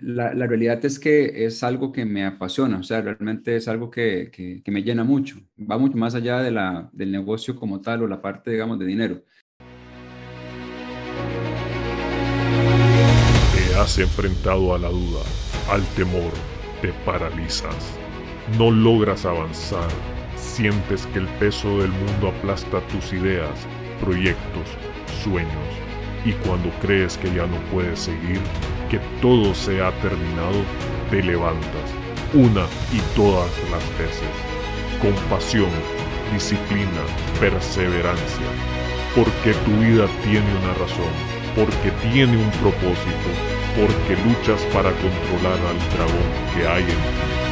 la, realidad es que es algo que me apasiona, o sea, realmente es algo que, que, que me llena mucho. Va mucho más allá de la, del negocio como tal o la parte, digamos, de dinero. Te has enfrentado a la duda, al temor, te paralizas. No logras avanzar, sientes que el peso del mundo aplasta tus ideas, proyectos, sueños. Y cuando crees que ya no puedes seguir, que todo se ha terminado, te levantas, una y todas las veces, con pasión, disciplina, perseverancia, porque tu vida tiene una razón, porque tiene un propósito, porque luchas para controlar al dragón que hay en ti.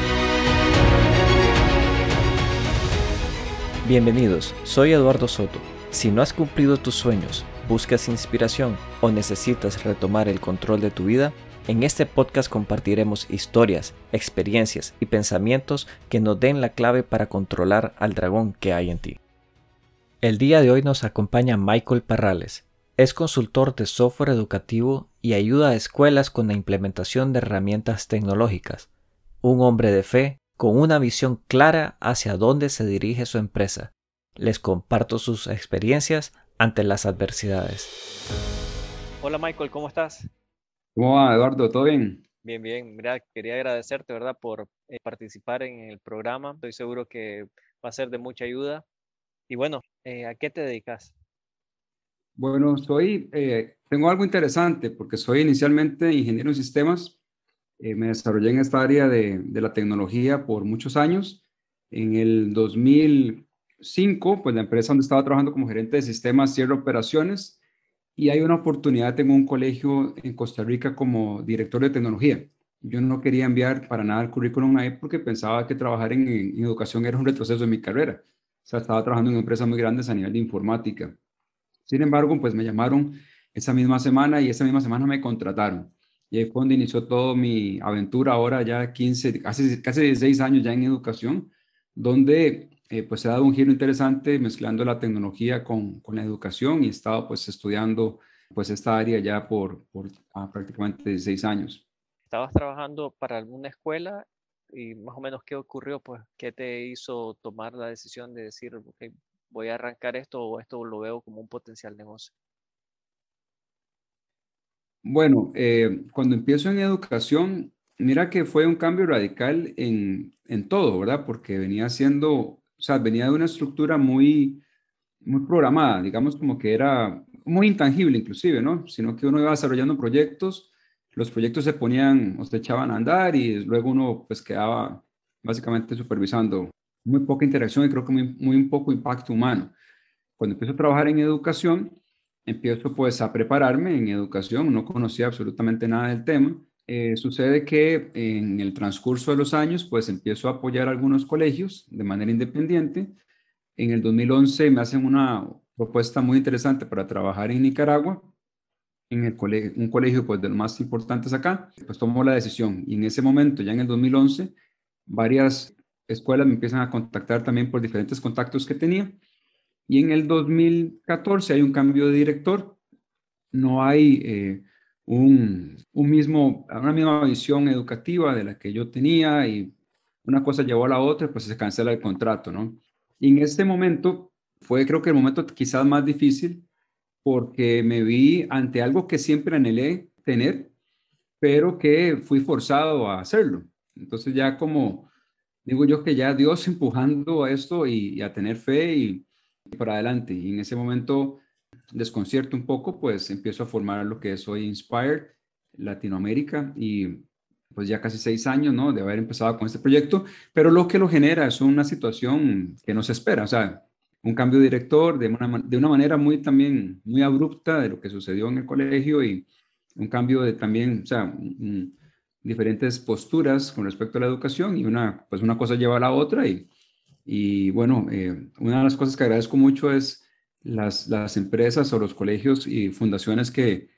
Bienvenidos, soy Eduardo Soto. Si no has cumplido tus sueños, buscas inspiración o necesitas retomar el control de tu vida, en este podcast compartiremos historias, experiencias y pensamientos que nos den la clave para controlar al dragón que hay en ti. El día de hoy nos acompaña Michael Parrales. Es consultor de software educativo y ayuda a escuelas con la implementación de herramientas tecnológicas. Un hombre de fe con una visión clara hacia dónde se dirige su empresa. Les comparto sus experiencias ante las adversidades. Hola Michael, ¿cómo estás? ¿Cómo va, Eduardo? ¿Todo bien? Bien, bien. Mira, quería agradecerte, ¿verdad?, por eh, participar en el programa. Estoy seguro que va a ser de mucha ayuda. Y bueno, eh, ¿a qué te dedicas? Bueno, soy, eh, tengo algo interesante porque soy inicialmente ingeniero en sistemas. me desarrollé en esta área de, de la tecnología por muchos años. En el 2000 cinco, pues la empresa donde estaba trabajando como gerente de sistemas cierra operaciones y hay una oportunidad, tengo un colegio en Costa Rica como director de tecnología. Yo no quería enviar para nada el currículum ahí porque pensaba que trabajar en, educación era un retroceso en mi carrera. O sea, estaba trabajando en empresas muy grandes a nivel de informática. Sin embargo, pues me llamaron esa misma semana y esa misma semana me contrataron. Y ahí fue donde inició toda mi aventura, ahora ya 15, casi, casi 16 años ya en educación, donde eh, pues he dado un giro interesante mezclando la tecnología con, con, la educación y he estado pues estudiando pues esta área ya por, por ah, prácticamente seis años. ¿Estabas trabajando para alguna escuela y más o menos qué ocurrió? Pues, ¿qué te hizo tomar la decisión de decir, voy a arrancar esto o esto lo veo como un potencial negocio? Bueno, eh, cuando empiezo en educación, mira que fue un cambio radical en, en todo, ¿verdad? Porque venía siendo o sea, venía de una estructura muy, muy programada, digamos como que era muy intangible inclusive, ¿no? Sino que uno iba desarrollando proyectos, los proyectos se ponían o se echaban a andar y luego uno pues quedaba básicamente supervisando. Muy poca interacción y creo que muy, muy poco impacto humano. Cuando empiezo a trabajar en educación, empiezo pues a prepararme en educación, no conocía absolutamente nada del tema. Eh, sucede que en el transcurso de los años, pues empiezo a apoyar algunos colegios de manera independiente. En el 2011 me hacen una propuesta muy interesante para trabajar en Nicaragua, en el colegio, un colegio pues de los más importantes acá. Pues tomo la decisión y en ese momento, ya en el 2011, varias escuelas me empiezan a contactar también por diferentes contactos que tenía. Y en el 2014 hay un cambio de director. No hay... Eh, un, mismo, una misma visión educativa de la que yo tenía y una cosa llevó a la otra, pues se cancela el contrato, ¿no? Y en este momento fue creo que el momento quizás más difícil porque me vi ante algo que siempre anhelé tener, pero que fui forzado a hacerlo. Entonces ya como digo yo que ya Dios empujando a esto y, a tener fe y, y para adelante. Y en ese momento desconcierto un poco, pues empiezo a formar lo que es hoy Inspired Latinoamérica y pues ya casi seis años, ¿no? De haber empezado con este proyecto, pero lo que lo genera es una situación que no se espera, o sea, un cambio de director de una, de una manera muy también, muy abrupta de lo que sucedió en el colegio y un cambio de también, o sea, diferentes posturas con respecto a la educación y una, pues una cosa lleva a la otra y, y bueno, eh, una de las cosas que agradezco mucho es las, las empresas o los colegios y fundaciones que,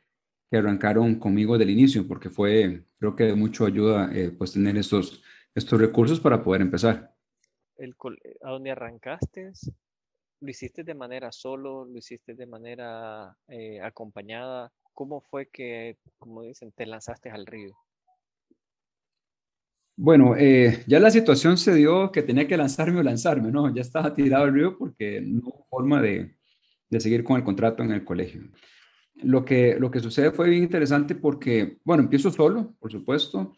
que arrancaron conmigo del inicio, porque fue, creo que de mucho ayuda eh, pues tener estos, estos recursos para poder empezar. El, ¿A dónde arrancaste? ¿Lo hiciste de manera solo? ¿Lo hiciste de manera eh, acompañada? ¿Cómo fue que, como dicen, te lanzaste al río? Bueno, eh, ya la situación se dio que tenía que lanzarme o lanzarme, ¿no? Ya estaba tirado al río porque no hubo forma de, de seguir con el contrato en el colegio. Lo que, lo que sucede fue bien interesante porque, bueno, empiezo solo, por supuesto.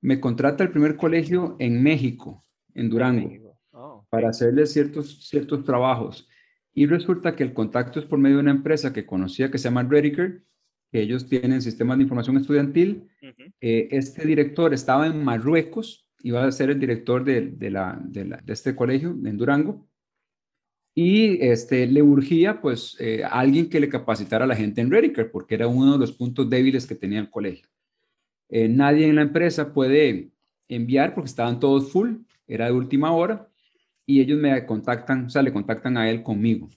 Me contrata el primer colegio en México, en Durango, oh, para hacerle ciertos, ciertos trabajos. Y resulta que el contacto es por medio de una empresa que conocía que se llama Rediker, que ellos tienen sistemas de información estudiantil. Eh, este director estaba en Marruecos, iba a ser el director de, de, la, de, la, de este colegio en Durango, y este, le urgía pues eh, alguien que le capacitara a la gente en Rediker, porque era uno de los puntos débiles que tenía el colegio. Eh, nadie en la empresa puede enviar porque estaban todos full, era de última hora, y ellos me contactan, o sea, le contactan a él conmigo.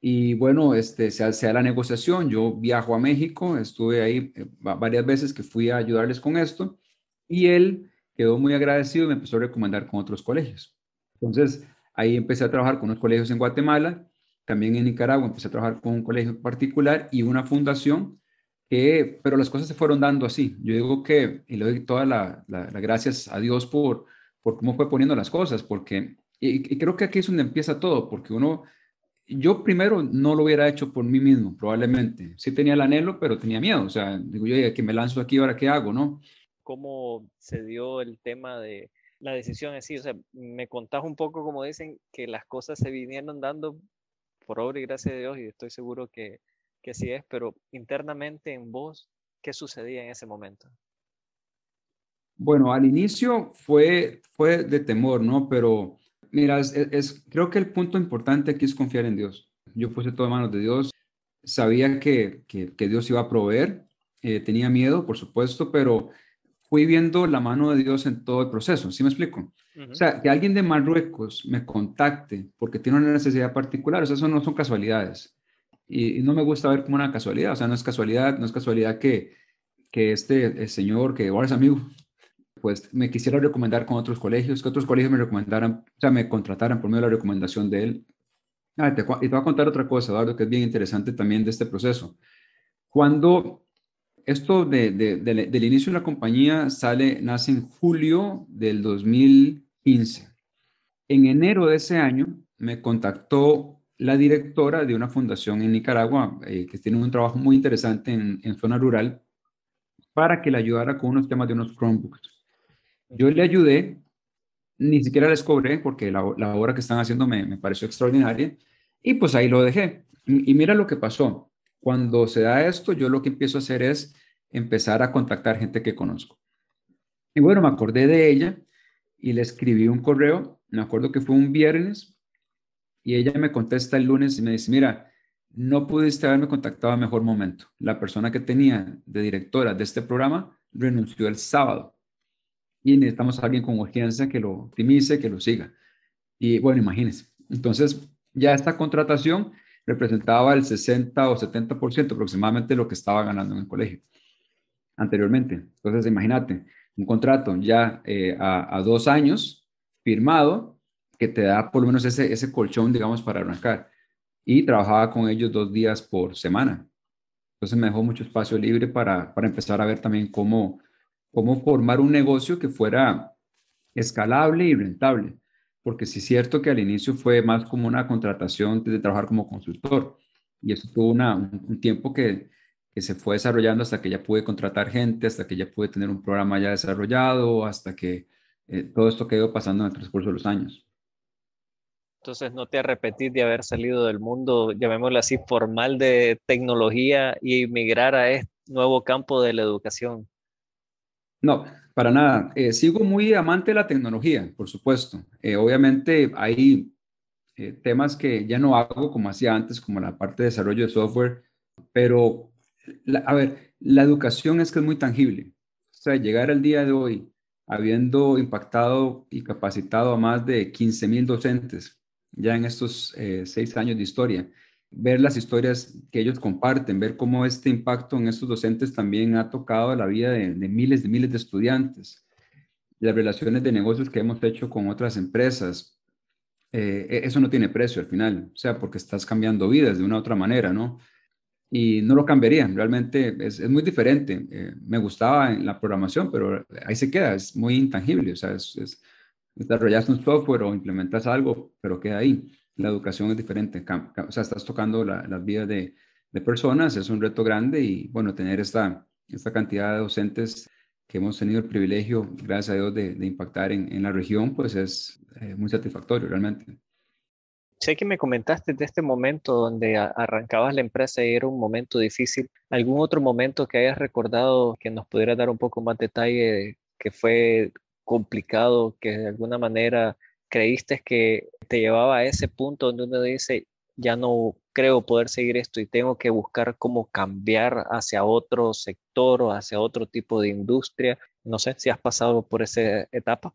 Y bueno, este, se hace la negociación, yo viajo a México, estuve ahí eh, varias veces que fui a ayudarles con esto, y él quedó muy agradecido y me empezó a recomendar con otros colegios. Entonces, ahí empecé a trabajar con unos colegios en Guatemala, también en Nicaragua empecé a trabajar con un colegio particular y una fundación, que, pero las cosas se fueron dando así. Yo digo que, y le doy todas las gracias a Dios por, por cómo fue poniendo las cosas, porque, y creo que aquí es donde empieza todo, porque uno yo primero no lo hubiera hecho por mí mismo, probablemente. Sí tenía el anhelo, pero tenía miedo. O sea, digo yo, que me lanzo aquí, ahora qué hago, ¿no? ¿Cómo se dio el tema de la decisión así? O sea, me contás un poco, como dicen, que las cosas se vinieron dando por obra y gracia de Dios, y estoy seguro que, que así es, pero internamente en vos, ¿qué sucedía en ese momento? Bueno, al inicio fue, fue de temor, ¿no? Pero Mira, es, creo que el punto importante aquí es confiar en Dios. Yo puse todo en manos de Dios. Sabía que, que, Dios iba a proveer. Eh, tenía miedo, por supuesto, pero fui viendo la mano de Dios en todo el proceso. ¿Sí me explico? O sea, que alguien de Marruecos me contacte porque tiene una necesidad particular, o sea, eso no son casualidades. Y, no me gusta ver como una casualidad, o sea, no es casualidad, no es casualidad que, que este señor, que ahora es amigo, pues me quisiera recomendar con otros colegios, que otros colegios me recomendaran, o sea, me contrataran por medio de la recomendación de él. Ah, te, y te voy a contar otra cosa, Eduardo, que es bien interesante también de este proceso. Cuando esto de, del inicio de la compañía sale, nace en julio del 2015. En enero de ese año me contactó la directora de una fundación en Nicaragua eh, que tiene un trabajo muy interesante en, zona rural para que le ayudara con unos temas de unos Chromebooks. Yo le ayudé, ni siquiera les cobré porque la, la obra que están haciendo me, pareció extraordinaria y pues ahí lo dejé. Y, mira lo que pasó. Cuando se da esto, yo lo que empiezo a hacer es empezar a contactar gente que conozco. Y bueno, me acordé de ella y le escribí un correo, me acuerdo que fue un viernes, y ella me contesta el lunes y me dice, mira, no pudiste haberme contactado a mejor momento. La persona que tenía de directora de este programa renunció el sábado y necesitamos a alguien con urgencia que lo optimice, que lo siga. Y bueno, imagínense. Entonces, ya esta contratación representaba el 60 o 70% aproximadamente de lo que estaba ganando en el colegio anteriormente. Entonces, imagínate, un contrato ya eh, a, dos años firmado que te da por lo menos ese, ese colchón, digamos, para arrancar. Y trabajaba con ellos dos días por semana. Entonces me dejó mucho espacio libre para, para empezar a ver también cómo, cómo formar un negocio que fuera escalable y rentable. Porque sí es cierto que al inicio fue más como una contratación de trabajar como consultor. Y eso tuvo una, un tiempo que, que se fue desarrollando hasta que ya pude contratar gente, hasta que ya pude tener un programa ya desarrollado, hasta que eh, todo esto quedó pasando en el transcurso de los años. Entonces, ¿no te arrepentís de haber salido del mundo, llamémoslo así, formal de tecnología y migrar a este nuevo campo de la educación? No, para nada. Eh, sigo muy amante de la tecnología, por supuesto. Eh, obviamente hay eh, temas que ya no hago como hacía antes, como la parte de desarrollo de software, pero, a ver, la educación es que es muy tangible. O sea, llegar al día de hoy habiendo impactado y capacitado a más de 15 mil docentes ya en estos seis años de historia, ver las historias que ellos comparten, ver cómo este impacto en estos docentes también ha tocado la vida de, miles de miles de estudiantes, las relaciones de negocios que hemos hecho con otras empresas. Eh, e, eso no tiene precio al final, o sea, porque estás cambiando vidas de una u otra manera, ¿no? y no lo cambiaría. Realmente es, muy diferente. Eh, me gustaba en la programación, pero ahí se queda, es muy intangible. O sea, es, es, un software o implementas algo, pero queda ahí. La educación es diferente. O sea, estás tocando las vidas de, de, personas, es un reto grande y bueno, tener esta, esta cantidad de docentes que hemos tenido el privilegio, gracias a Dios, de, de impactar en, en, la región, pues es eh, muy satisfactorio realmente. Sé que me comentaste de este momento donde arrancabas la empresa y era un momento difícil. ¿Algún otro momento que hayas recordado que nos pudiera dar un poco más detalle que fue complicado, que de alguna manera creíste que te llevaba a ese punto donde uno dice, ya no creo poder seguir esto y tengo que buscar cómo cambiar hacia otro sector o hacia otro tipo de industria? No sé si has pasado por esa etapa.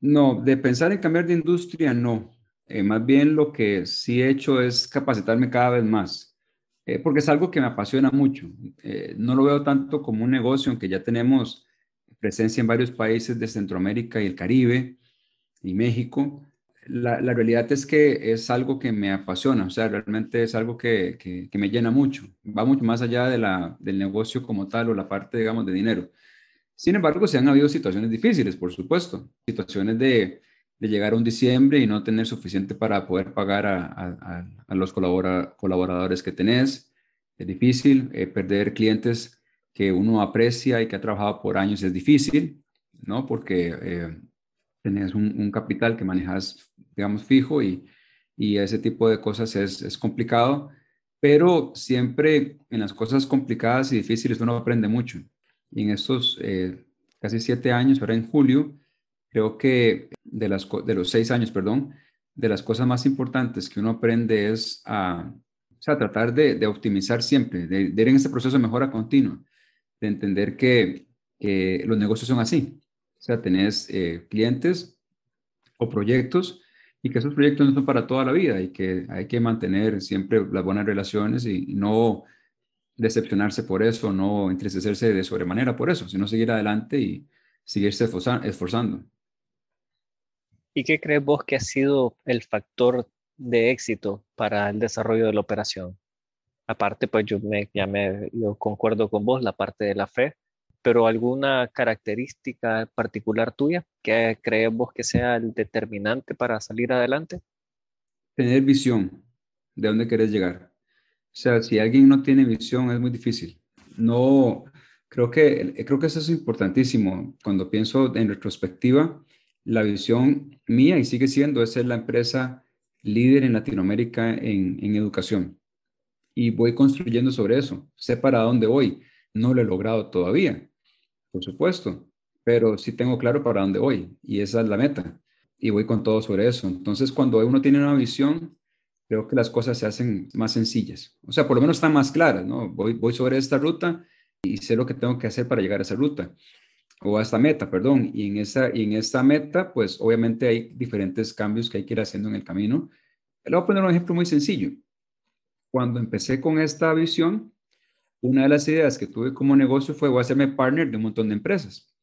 No, de pensar en cambiar de industria, no eh, más bien lo que sí he hecho es capacitarme cada vez más, eh, porque es algo que me apasiona mucho. Eh, no lo veo tanto como un negocio, aunque ya tenemos presencia en varios países de Centroamérica y el Caribe y México. La, la realidad es que es algo que me apasiona, o sea, realmente es algo que, que, me llena mucho. Va mucho más allá de la, del negocio como tal o la parte, digamos, de dinero. Sin embargo, se han habido situaciones difíciles, por supuesto, situaciones de, de llegar a un diciembre y no tener suficiente para poder pagar a, a, los colaboradores que tenés. Es difícil eh, perder clientes que uno aprecia y que ha trabajado por años. Es difícil, ¿no? Porque eh, tenés un, capital que manejas, digamos, fijo y, y ese tipo de cosas es, es, complicado. Pero siempre en las cosas complicadas y difíciles uno aprende mucho. Y en estos eh, casi siete años, ahora en julio, Creo que de, las, de los seis años, perdón, de las cosas más importantes que uno aprende es a, tratar de, de optimizar siempre, de, ir en ese proceso de mejora continua, de entender que los negocios son así. Sea, tenés eh, clientes o proyectos y que esos proyectos no son para toda la vida y que hay que mantener siempre las buenas relaciones y, no decepcionarse por eso, no entristecerse de sobremanera por eso, sino seguir adelante y seguirse esforzando. ¿Y qué crees vos que ha sido el factor de éxito para el desarrollo de la operación? Aparte, pues yo, me, ya me, yo concuerdo con vos, la parte de la fe, pero alguna característica particular tuya que crees vos que sea el determinante para salir adelante? Tener visión de dónde querés llegar. O sea, si alguien no tiene visión es muy difícil. No, creo que, creo que eso es importantísimo. Cuando pienso en retrospectiva, la visión mía y sigue siendo es ser la empresa líder en Latinoamérica en, educación. Y voy construyendo sobre eso. Sé para dónde voy. No lo he logrado todavía, por supuesto, pero sí tengo claro para dónde voy y esa es la meta. Y voy con todo sobre eso. Entonces, cuando uno tiene una visión, creo que las cosas se hacen más sencillas. O sea, por lo menos están más claras, ¿no? Voy, voy sobre esta ruta y sé lo que tengo que hacer para llegar a esa ruta o a esta meta, perdón. Y en, esa, y en esta meta, pues obviamente hay diferentes cambios que hay que ir haciendo en el camino. Le voy a poner un ejemplo muy sencillo. Cuando empecé con esta visión, una de las ideas que tuve como negocio fue voy a hacerme partner de un montón de empresas.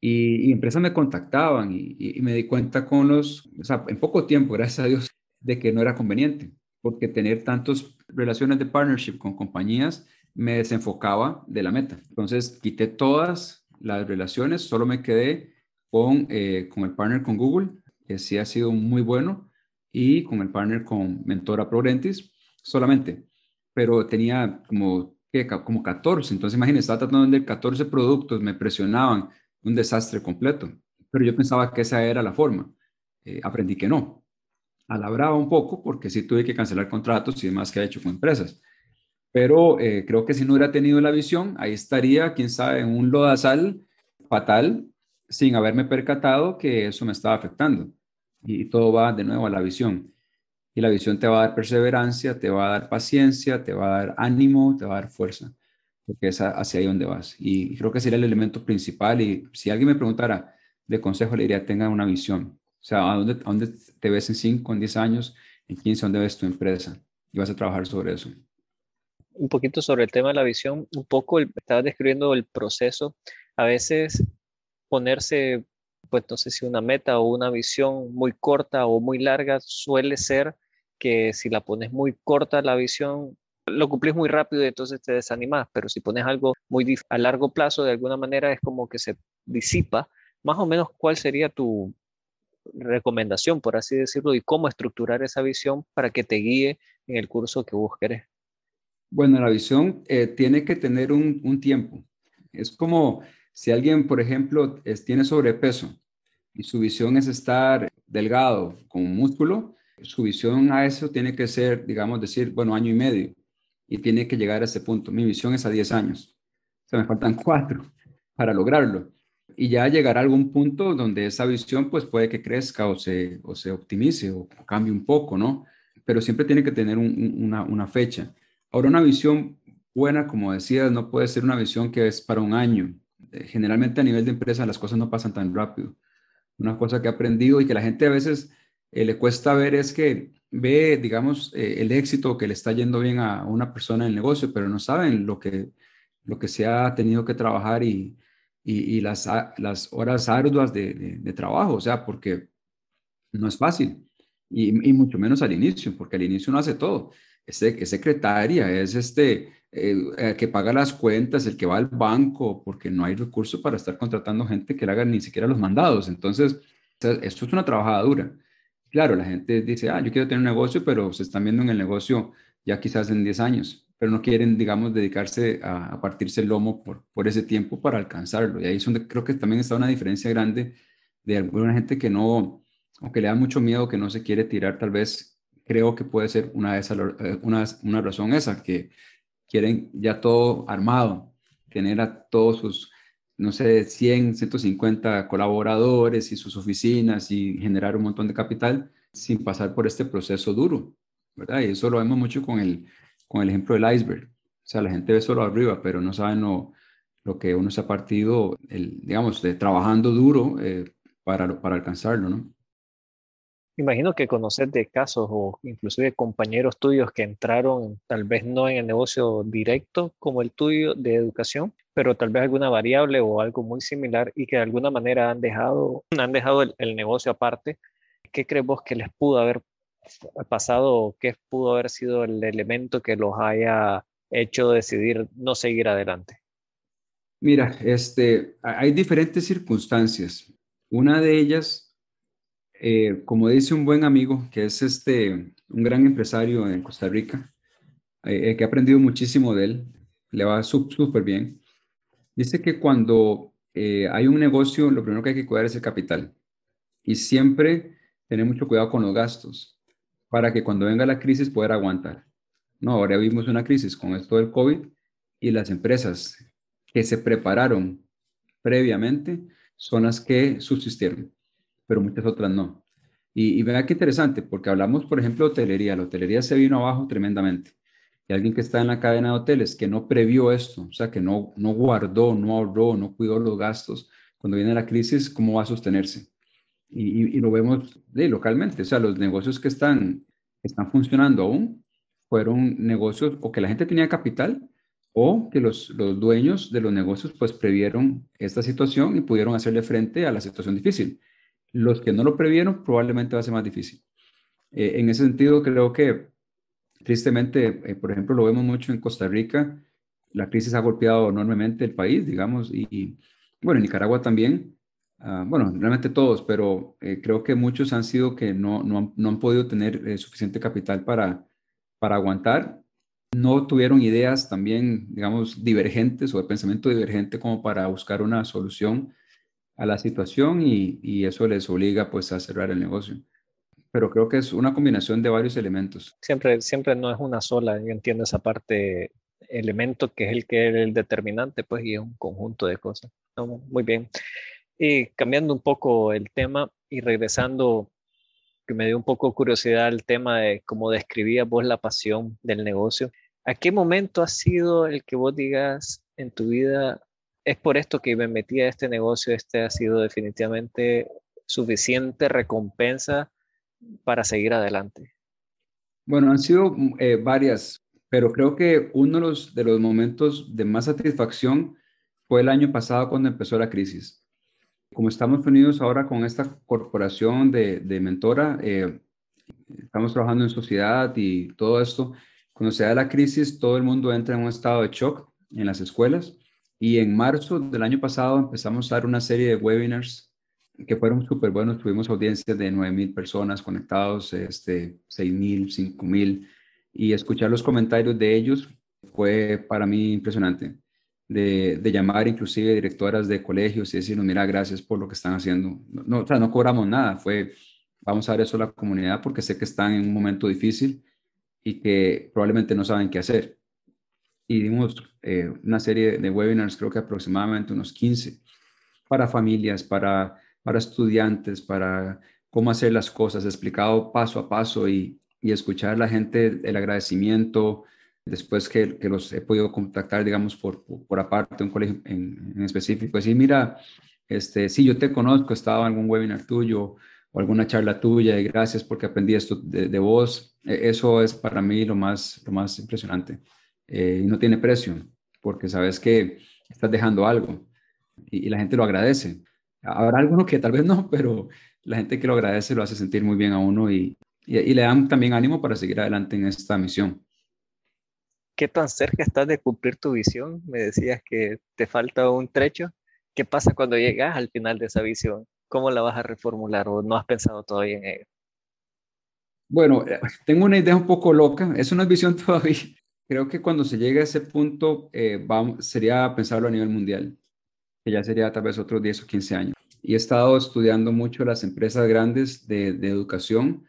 Y, empresas me contactaban y, me di cuenta con los, o sea, en poco tiempo, gracias a Dios, de que no era conveniente, porque tener tantas relaciones de partnership con compañías me desenfocaba de la meta. Entonces quité todas las relaciones, solo me quedé con, eh, con el partner con Google, que sí ha sido muy bueno, y con el partner con Mentora Progrentis, solamente. Pero tenía como, como 14, entonces imagínense, estaba tratando de vender 14 productos, me presionaban, un desastre completo. Pero yo pensaba que esa era la forma. Eh, aprendí que no. Alabraba un poco porque sí tuve que cancelar contratos y demás que he hecho con empresas. Pero eh, creo que si no hubiera tenido la visión, ahí estaría, quién sabe, en un lodazal fatal sin haberme percatado que eso me estaba afectando. Y todo va de nuevo a la visión. La visión te va a dar perseverancia, te va a dar paciencia, te va a dar ánimo, te va a dar fuerza, porque es hacia ahí donde vas. Y creo que sería el elemento principal. Y si alguien me preguntara de consejo, le diría, tenga una visión. O sea, ¿a dónde, a dónde te ves en 5, en 10 años, en 15, dónde ves tu empresa? Y vas a trabajar sobre eso un poquito sobre el tema de la visión, un poco estaba describiendo el proceso. A veces ponerse, pues no sé si una meta o una visión muy corta o muy larga suele ser que si la pones muy corta la visión, lo cumplís muy rápido y entonces te desanimas, pero si pones algo muy a largo plazo, de alguna manera es como que se disipa. Más o menos, ¿cuál sería tu recomendación, por así decirlo, y cómo estructurar esa visión para que te guíe en el curso que vos querés? Bueno, la visión eh, tiene que tener un, tiempo. Es como si alguien, por ejemplo, tiene sobrepeso y su visión es estar delgado con músculo, su visión a eso tiene que ser, digamos, decir, bueno, año y medio y tiene que llegar a ese punto. Mi visión es a 10 años. O sea, me faltan cuatro para lograrlo. Y ya llegará a algún punto donde esa visión pues puede que crezca o se, o se optimice o cambie un poco, ¿no? Pero siempre tiene que tener una, una fecha. Ahora, una visión buena, como decías, no puede ser una visión que es para un año. Generalmente a nivel de empresa las cosas no pasan tan rápido. Una cosa que he aprendido y que la gente a veces eh, le cuesta ver es que ve, digamos, eh, el éxito que le está yendo bien a una persona en el negocio, pero no saben lo que, lo que se ha tenido que trabajar y, y, las, las horas arduas de, trabajo, o sea, porque no es fácil. Y, mucho menos al inicio, porque al inicio uno hace todo. Es, es secretaria, es este el que paga las cuentas, el que va al banco, porque no hay recursos para estar contratando gente que le haga ni siquiera los mandados. Entonces, esto es una trabajada dura. Claro, la gente dice, ah, yo quiero tener un negocio, pero se están viendo en el negocio ya quizás en 10 años, pero no quieren, digamos, dedicarse a, partirse el lomo por, ese tiempo para alcanzarlo. Y ahí es donde creo que también está una diferencia grande de alguna gente que no, aunque le da mucho miedo, que no se quiere tirar, tal vez creo que puede ser una, de eh, una razón esa, que quieren ya todo armado, tener a todos sus no sé, 100, 150 colaboradores y sus oficinas y generar un montón de capital sin pasar por este proceso duro, ¿verdad? Y eso lo vemos mucho con el, con el ejemplo del iceberg. O sea, la gente ve solo arriba, pero no saben lo, lo que uno se ha partido, el, digamos, de trabajando duro eh, para, para alcanzarlo, ¿no? Imagino que conocer de casos o inclusive compañeros tuyos que entraron tal vez no en el negocio directo como el tuyo de educación, pero tal vez alguna variable o algo muy similar y que de alguna manera han dejado, han dejado el, negocio aparte. ¿Qué crees vos que les pudo haber pasado o qué pudo haber sido el elemento que los haya hecho decidir no seguir adelante? Mira, este, hay diferentes circunstancias. Una de ellas eh, como dice un buen amigo, que es este, un gran empresario en Costa Rica, eh, que ha aprendido muchísimo de él, le va súper bien. Dice que cuando eh, hay un negocio, lo primero que hay que cuidar es el capital. Y siempre tener mucho cuidado con los gastos para que cuando venga la crisis pueda aguantar. No, ahora vimos una crisis con esto del COVID y las empresas que se prepararon previamente son las que subsistieron pero muchas otras no. Y, y vea qué interesante, porque hablamos, por ejemplo, de hotelería. La hotelería se vino abajo tremendamente. Alguien que está en la cadena de hoteles que no previó esto, o sea, que no, no guardó, no ahorró, no cuidó los gastos, cuando viene la crisis, ¿cómo va a sostenerse? Y, lo vemos localmente, o sea, los negocios que están, están funcionando aún fueron negocios o que la gente tenía capital o que los, los dueños de los negocios pues previeron esta situación y pudieron hacerle frente a la situación difícil. Los que no lo previeron probablemente va a ser más difícil. Eh, en ese sentido, creo que tristemente, eh, por ejemplo, lo vemos mucho en Costa Rica. La crisis ha golpeado enormemente el país, digamos, y, bueno, en Nicaragua también. Ah, bueno, realmente todos, pero eh, creo que muchos han sido que no, no, han, no han, podido tener suficiente capital para, para aguantar. No tuvieron ideas también, digamos, divergentes o de pensamiento divergente como para buscar una solución a la situación y, eso les obliga pues a cerrar el negocio. Pero creo que es una combinación de varios elementos. Siempre, siempre no es una sola, yo entiendo esa parte, elemento que es el que es el determinante, pues, y es un conjunto de cosas. muy bien. Y cambiando un poco el tema y regresando, que me dio un poco curiosidad el tema de cómo describías vos la pasión del negocio. ¿A qué momento ha sido el que vos digas en tu vida, es por esto que me metí a este negocio. Este ha sido definitivamente suficiente recompensa para seguir adelante. Bueno, han sido eh, varias, pero creo que uno de los, de los momentos de más satisfacción fue el año pasado cuando empezó la crisis. Como estamos unidos ahora con esta corporación de, de mentora, eh, estamos trabajando en sociedad y todo esto, Cuando se da la crisis, todo el mundo entra en un estado de shock en las escuelas y en marzo del año pasado empezamos a dar una serie de webinars que fueron súper buenos. Tuvimos audiencias de 9.000 personas conectados, este, 6.000, 5.000 y escuchar los comentarios de ellos fue para mí impresionante. De, de, llamar inclusive directoras de colegios y decirnos, mira, gracias por lo que están haciendo. No, o sea, no cobramos nada, fue, vamos a dar eso a la comunidad porque sé que están en un momento difícil y que probablemente no saben qué hacer. Y dimos eh, una serie de webinars, creo que aproximadamente unos 15, para familias, para, para estudiantes, para cómo hacer las cosas, explicado paso a paso y, y escuchar a la gente el agradecimiento, después que, que, los he podido contactar, digamos, por, por aparte, un colegio en, en, específico, decir, mira, este, sí, yo te conozco, estaba en algún webinar tuyo o alguna charla tuya y gracias porque aprendí esto de, de vos. E, eso es para mí lo más, lo más impresionante. Eh, y no tiene precio, porque sabes que estás dejando algo y, y la gente lo agradece. Habrá alguno que tal vez no, pero la gente que lo agradece lo hace sentir muy bien a uno y, y, y le dan también ánimo para seguir adelante en esta misión. ¿Qué tan cerca estás de cumplir tu visión? Me decías que te falta un trecho. ¿Qué pasa cuando llegas al final de esa visión? ¿Cómo la vas a reformular o no has pensado todavía en ello? Bueno, eh, tengo una idea un poco loca. Es una visión todavía. Creo que cuando se llegue a ese punto, eh, vamos, sería pensarlo a nivel mundial, que ya sería tal vez otros 10 o 15 años. Y he estado estudiando mucho las empresas grandes de, de educación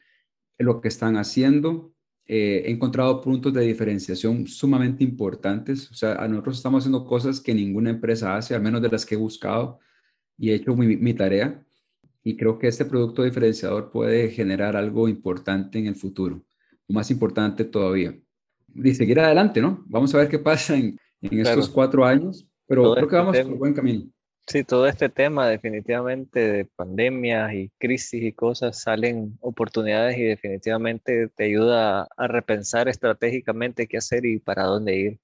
lo que están haciendo. Eh, he encontrado puntos de diferenciación sumamente importantes. O sea, nosotros estamos haciendo cosas que ninguna empresa hace, al menos de las que he buscado y he hecho mi, mi tarea. Y creo que este producto diferenciador puede generar algo importante en el futuro, más importante todavía. Y seguir adelante, ¿no? Vamos a ver qué pasa en, en claro. estos cuatro años, pero Todo creo que vamos por buen camino. Sí, todo este tema definitivamente de pandemias y crisis y cosas salen oportunidades y definitivamente te ayuda a repensar estratégicamente qué hacer y para dónde ir.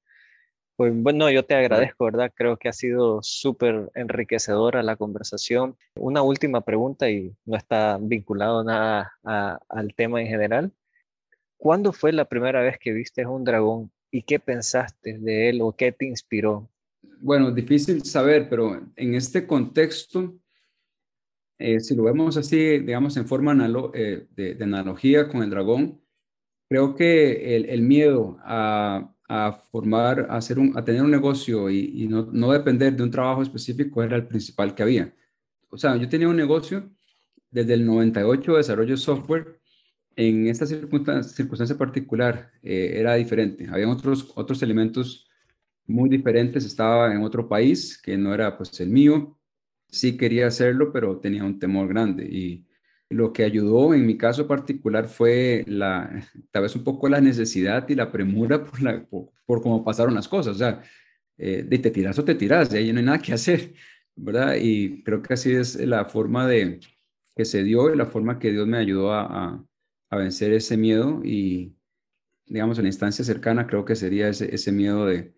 Pues bueno, yo te agradezco, ¿verdad? Creo que ha sido súper enriquecedora la conversación. Una última pregunta y no está vinculado nada a, al tema en general. ¿Cuándo fue la primera vez que viste un dragón y qué pensaste de él o qué te inspiró? Bueno, difícil saber, pero en este contexto, eh, si lo vemos así, digamos, en forma eh, de, analogía con el dragón, creo que el, miedo a, formar, a, hacer un, a tener un negocio y, no, depender de un trabajo específico era el principal que había. O sea, yo tenía un negocio desde el 98 de desarrollo de software. En esta circunstancia, circunstancia particular eh, era diferente. Había otros, otros elementos muy diferentes. Estaba en otro país que no era pues el mío. Sí quería hacerlo, pero tenía un temor grande. Y lo que ayudó en mi caso particular fue la, tal vez un poco la necesidad y la premura por, por cómo pasaron las cosas. O sea, eh, de te tiras o te tiras, de ahí no hay nada que hacer, ¿verdad? Y creo que así es la forma de que se dio y la forma que Dios me ayudó a, a, a vencer ese miedo y, digamos, en la instancia cercana creo que sería ese, ese miedo de,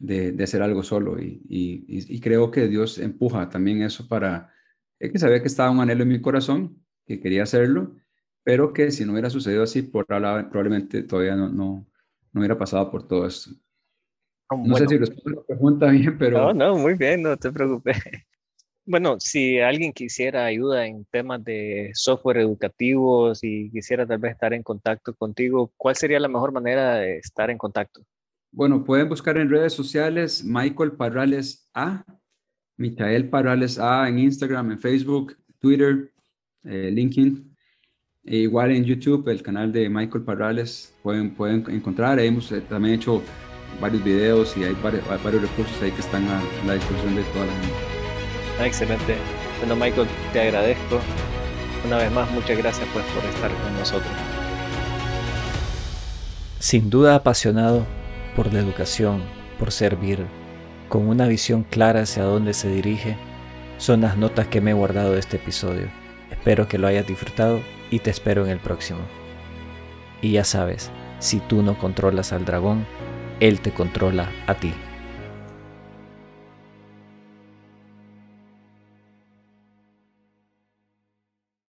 de, de hacer algo solo y, y, y, creo que Dios empuja también eso para, es que sabía que estaba un anhelo en mi corazón, que quería hacerlo, pero que si no hubiera sucedido así, probablemente todavía no, no, no hubiera pasado por todo esto. No bueno, sé si respondo la pregunta bien, pero... No, no, muy bien, no te preocupes. Bueno, si alguien quisiera ayuda en temas de software educativos y quisiera tal vez estar en contacto contigo, ¿cuál sería la mejor manera de estar en contacto? Bueno, pueden buscar en redes sociales Michael Parrales A, Michael Parrales A en Instagram, en Facebook, Twitter, eh, LinkedIn. E igual en YouTube, el canal de Michael Parrales, pueden, pueden encontrar. Hemos eh, también hecho varios videos y hay varios, varios, recursos ahí que están a la disposición de toda la gente. Ah, excelente. Bueno, Michael, te agradezco. Una vez más, muchas gracias pues, por estar con nosotros. Sin duda apasionado por la educación, por servir, con una visión clara hacia dónde se dirige, son las notas que me he guardado de este episodio. Espero que lo hayas disfrutado y te espero en el próximo. Y ya sabes, si tú no controlas al dragón, él te controla a ti.